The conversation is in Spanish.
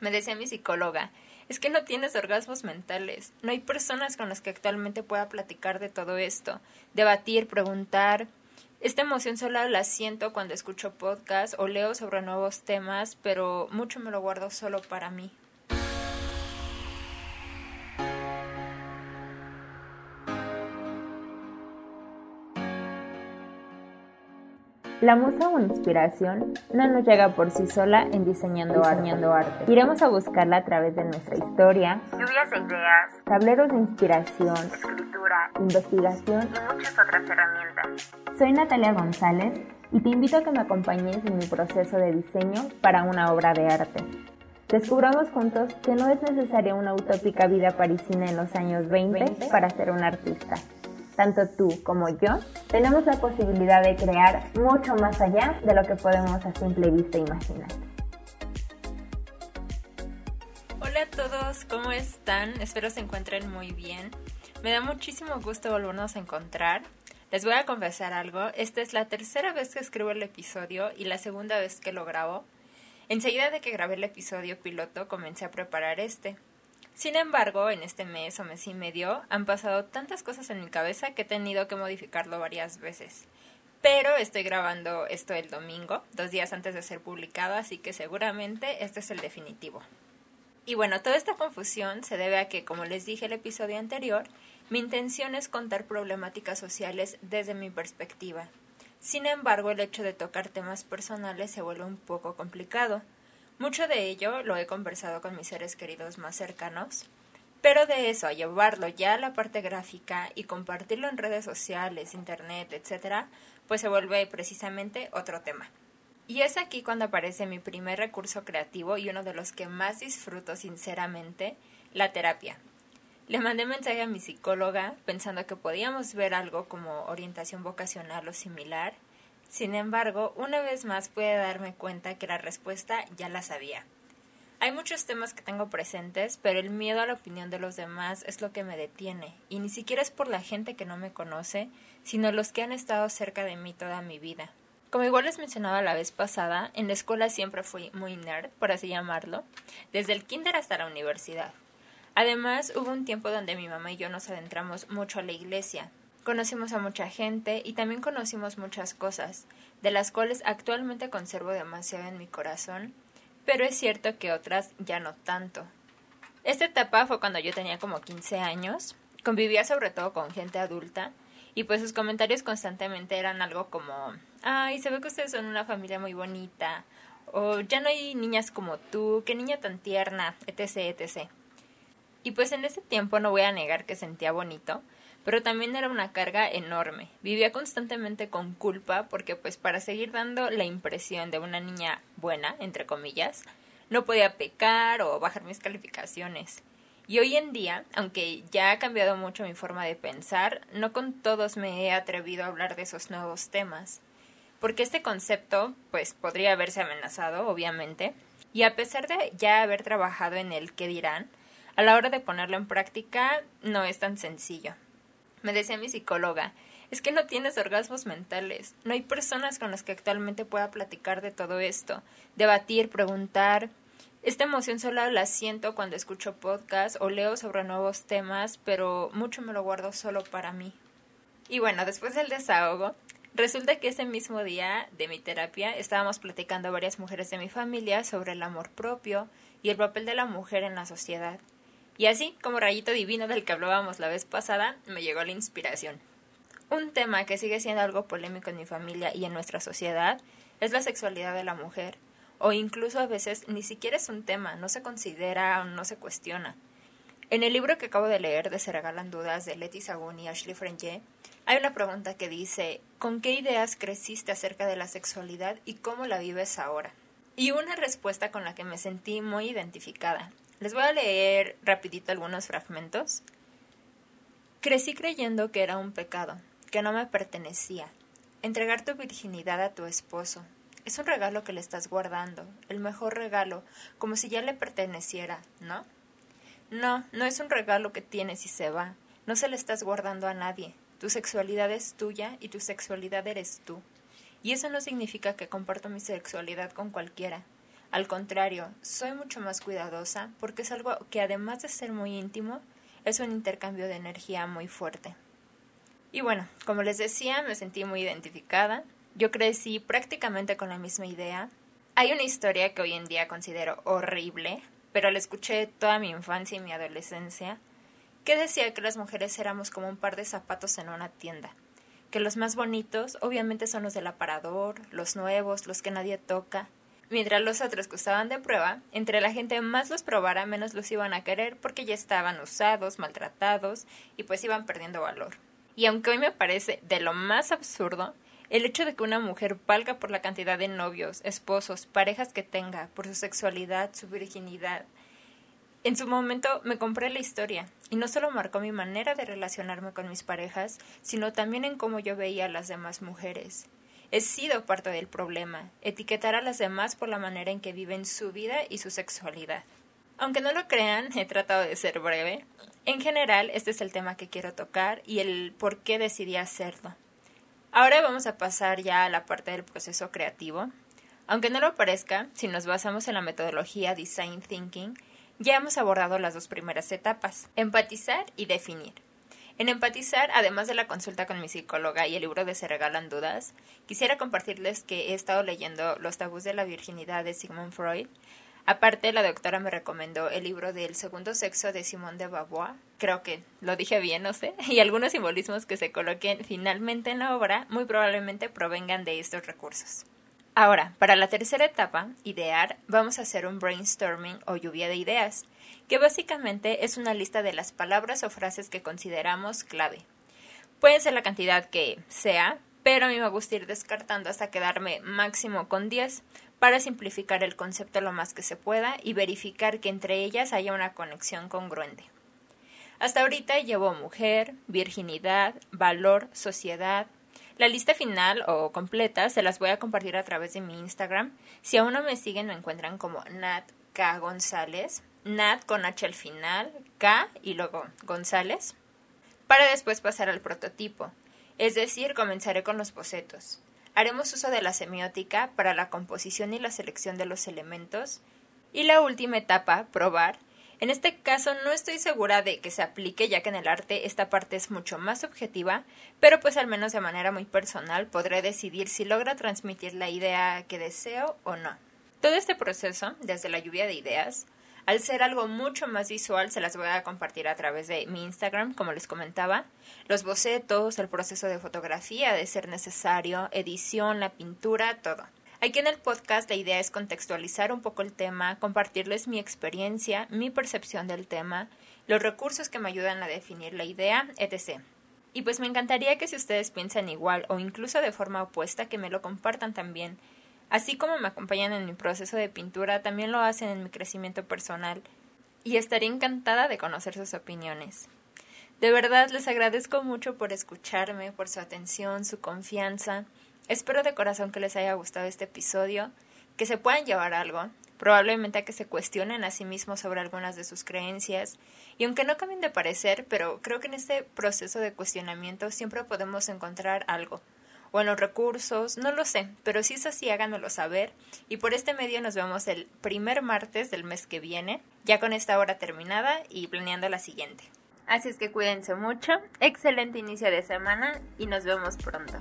Me decía mi psicóloga, es que no tienes orgasmos mentales. No hay personas con las que actualmente pueda platicar de todo esto, debatir, preguntar. Esta emoción solo la siento cuando escucho podcast o leo sobre nuevos temas, pero mucho me lo guardo solo para mí. La musa o inspiración no nos llega por sí sola en diseñando, arte. Iremos a buscarla a través de nuestra historia, lluvias de ideas, tableros de inspiración, escritura, investigación y muchas otras herramientas. Soy Natalia González y te invito a que me acompañes en mi proceso de diseño para una obra de arte. Descubramos juntos que no es necesaria una utópica vida parisina en los años 20 para ser un artista tanto tú como yo, tenemos la posibilidad de crear mucho más allá de lo que podemos a simple vista imaginar. Hola a todos, ¿cómo están? Espero se encuentren muy bien. Me da muchísimo gusto volvernos a encontrar. Les voy a confesar algo, esta es la tercera vez que escribo el episodio y la segunda vez que lo grabo. Enseguida de que grabé el episodio piloto comencé a preparar este. Sin embargo, en este mes o mes y medio han pasado tantas cosas en mi cabeza que he tenido que modificarlo varias veces. Pero estoy grabando esto el domingo, dos días antes de ser publicado, así que seguramente este es el definitivo. Y bueno, toda esta confusión se debe a que, como les dije el episodio anterior, mi intención es contar problemáticas sociales desde mi perspectiva. Sin embargo, el hecho de tocar temas personales se vuelve un poco complicado, mucho de ello lo he conversado con mis seres queridos más cercanos, pero de eso a llevarlo ya a la parte gráfica y compartirlo en redes sociales, internet, etc., pues se vuelve precisamente otro tema. Y es aquí cuando aparece mi primer recurso creativo y uno de los que más disfruto sinceramente, la terapia. Le mandé mensaje a mi psicóloga pensando que podíamos ver algo como orientación vocacional o similar, sin embargo, una vez más pude darme cuenta que la respuesta ya la sabía. Hay muchos temas que tengo presentes, pero el miedo a la opinión de los demás es lo que me detiene, y ni siquiera es por la gente que no me conoce, sino los que han estado cerca de mí toda mi vida. Como igual les mencionaba la vez pasada, en la escuela siempre fui muy nerd, por así llamarlo, desde el kinder hasta la universidad. Además, hubo un tiempo donde mi mamá y yo nos adentramos mucho a la iglesia, Conocimos a mucha gente y también conocimos muchas cosas, de las cuales actualmente conservo demasiado en mi corazón, pero es cierto que otras ya no tanto. Esta etapa fue cuando yo tenía como 15 años, convivía sobre todo con gente adulta, y pues sus comentarios constantemente eran algo como, ay, se ve que ustedes son una familia muy bonita, o ya no hay niñas como tú, qué niña tan tierna, etc, etc. Y pues en ese tiempo no voy a negar que sentía bonito, pero también era una carga enorme. Vivía constantemente con culpa porque pues para seguir dando la impresión de una niña buena, entre comillas, no podía pecar o bajar mis calificaciones. Y hoy en día, aunque ya ha cambiado mucho mi forma de pensar, no con todos me he atrevido a hablar de esos nuevos temas. Porque este concepto, pues, podría haberse amenazado, obviamente, y a pesar de ya haber trabajado en el qué dirán, a la hora de ponerlo en práctica no es tan sencillo. Me decía mi psicóloga, es que no tienes orgasmos mentales. No hay personas con las que actualmente pueda platicar de todo esto, debatir, preguntar. Esta emoción solo la siento cuando escucho podcast o leo sobre nuevos temas, pero mucho me lo guardo solo para mí. Y bueno, después del desahogo, resulta que ese mismo día de mi terapia estábamos platicando varias mujeres de mi familia sobre el amor propio y el papel de la mujer en la sociedad. Y así, como rayito divino del que hablábamos la vez pasada, me llegó la inspiración. Un tema que sigue siendo algo polémico en mi familia y en nuestra sociedad es la sexualidad de la mujer, o incluso a veces ni siquiera es un tema, no se considera o no se cuestiona. En el libro que acabo de leer de Se regalan dudas de Letty Sagún y Ashley Frenge, hay una pregunta que dice ¿Con qué ideas creciste acerca de la sexualidad y cómo la vives ahora? Y una respuesta con la que me sentí muy identificada, les voy a leer rapidito algunos fragmentos. Crecí creyendo que era un pecado, que no me pertenecía. Entregar tu virginidad a tu esposo. Es un regalo que le estás guardando, el mejor regalo, como si ya le perteneciera, ¿no? No, no es un regalo que tienes y se va. No se le estás guardando a nadie. Tu sexualidad es tuya y tu sexualidad eres tú. Y eso no significa que comparto mi sexualidad con cualquiera. Al contrario, soy mucho más cuidadosa porque es algo que además de ser muy íntimo, es un intercambio de energía muy fuerte. Y bueno, como les decía, me sentí muy identificada. Yo crecí prácticamente con la misma idea. Hay una historia que hoy en día considero horrible, pero la escuché toda mi infancia y mi adolescencia, que decía que las mujeres éramos como un par de zapatos en una tienda, que los más bonitos obviamente son los del aparador, los nuevos, los que nadie toca, mientras los otros que de prueba, entre la gente más los probara menos los iban a querer porque ya estaban usados, maltratados y pues iban perdiendo valor. Y aunque hoy me parece de lo más absurdo, el hecho de que una mujer valga por la cantidad de novios, esposos, parejas que tenga, por su sexualidad, su virginidad, en su momento me compré la historia y no solo marcó mi manera de relacionarme con mis parejas, sino también en cómo yo veía a las demás mujeres. He sido parte del problema, etiquetar a las demás por la manera en que viven su vida y su sexualidad. Aunque no lo crean, he tratado de ser breve. En general, este es el tema que quiero tocar y el por qué decidí hacerlo. Ahora vamos a pasar ya a la parte del proceso creativo. Aunque no lo parezca, si nos basamos en la metodología Design Thinking, ya hemos abordado las dos primeras etapas, empatizar y definir. En empatizar, además de la consulta con mi psicóloga y el libro de Se regalan dudas, quisiera compartirles que he estado leyendo Los tabús de la virginidad de Sigmund Freud. Aparte, la doctora me recomendó el libro del segundo sexo de Simone de Beauvoir. Creo que lo dije bien, no sé. Y algunos simbolismos que se coloquen finalmente en la obra muy probablemente provengan de estos recursos. Ahora, para la tercera etapa, idear, vamos a hacer un brainstorming o lluvia de ideas, que básicamente es una lista de las palabras o frases que consideramos clave. Puede ser la cantidad que sea, pero a mí me gusta ir descartando hasta quedarme máximo con 10 para simplificar el concepto lo más que se pueda y verificar que entre ellas haya una conexión congruente. Hasta ahorita llevo mujer, virginidad, valor, sociedad, la lista final o completa se las voy a compartir a través de mi Instagram. Si aún no me siguen, me encuentran como Nat K. González. Nat con H al final, K y luego González. Para después pasar al prototipo. Es decir, comenzaré con los bocetos. Haremos uso de la semiótica para la composición y la selección de los elementos. Y la última etapa, probar, en este caso no estoy segura de que se aplique ya que en el arte esta parte es mucho más objetiva, pero pues al menos de manera muy personal podré decidir si logra transmitir la idea que deseo o no. Todo este proceso, desde la lluvia de ideas, al ser algo mucho más visual, se las voy a compartir a través de mi Instagram, como les comentaba. Los bocetos, el proceso de fotografía, de ser necesario, edición, la pintura, todo. Aquí en el podcast la idea es contextualizar un poco el tema, compartirles mi experiencia, mi percepción del tema, los recursos que me ayudan a definir la idea, etc. Y pues me encantaría que si ustedes piensan igual o incluso de forma opuesta, que me lo compartan también. Así como me acompañan en mi proceso de pintura, también lo hacen en mi crecimiento personal. Y estaría encantada de conocer sus opiniones. De verdad les agradezco mucho por escucharme, por su atención, su confianza. Espero de corazón que les haya gustado este episodio, que se puedan llevar algo, probablemente a que se cuestionen a sí mismos sobre algunas de sus creencias, y aunque no cambien de parecer, pero creo que en este proceso de cuestionamiento siempre podemos encontrar algo, o en los recursos, no lo sé, pero si es así háganoslo saber, y por este medio nos vemos el primer martes del mes que viene, ya con esta hora terminada y planeando la siguiente. Así es que cuídense mucho, excelente inicio de semana y nos vemos pronto.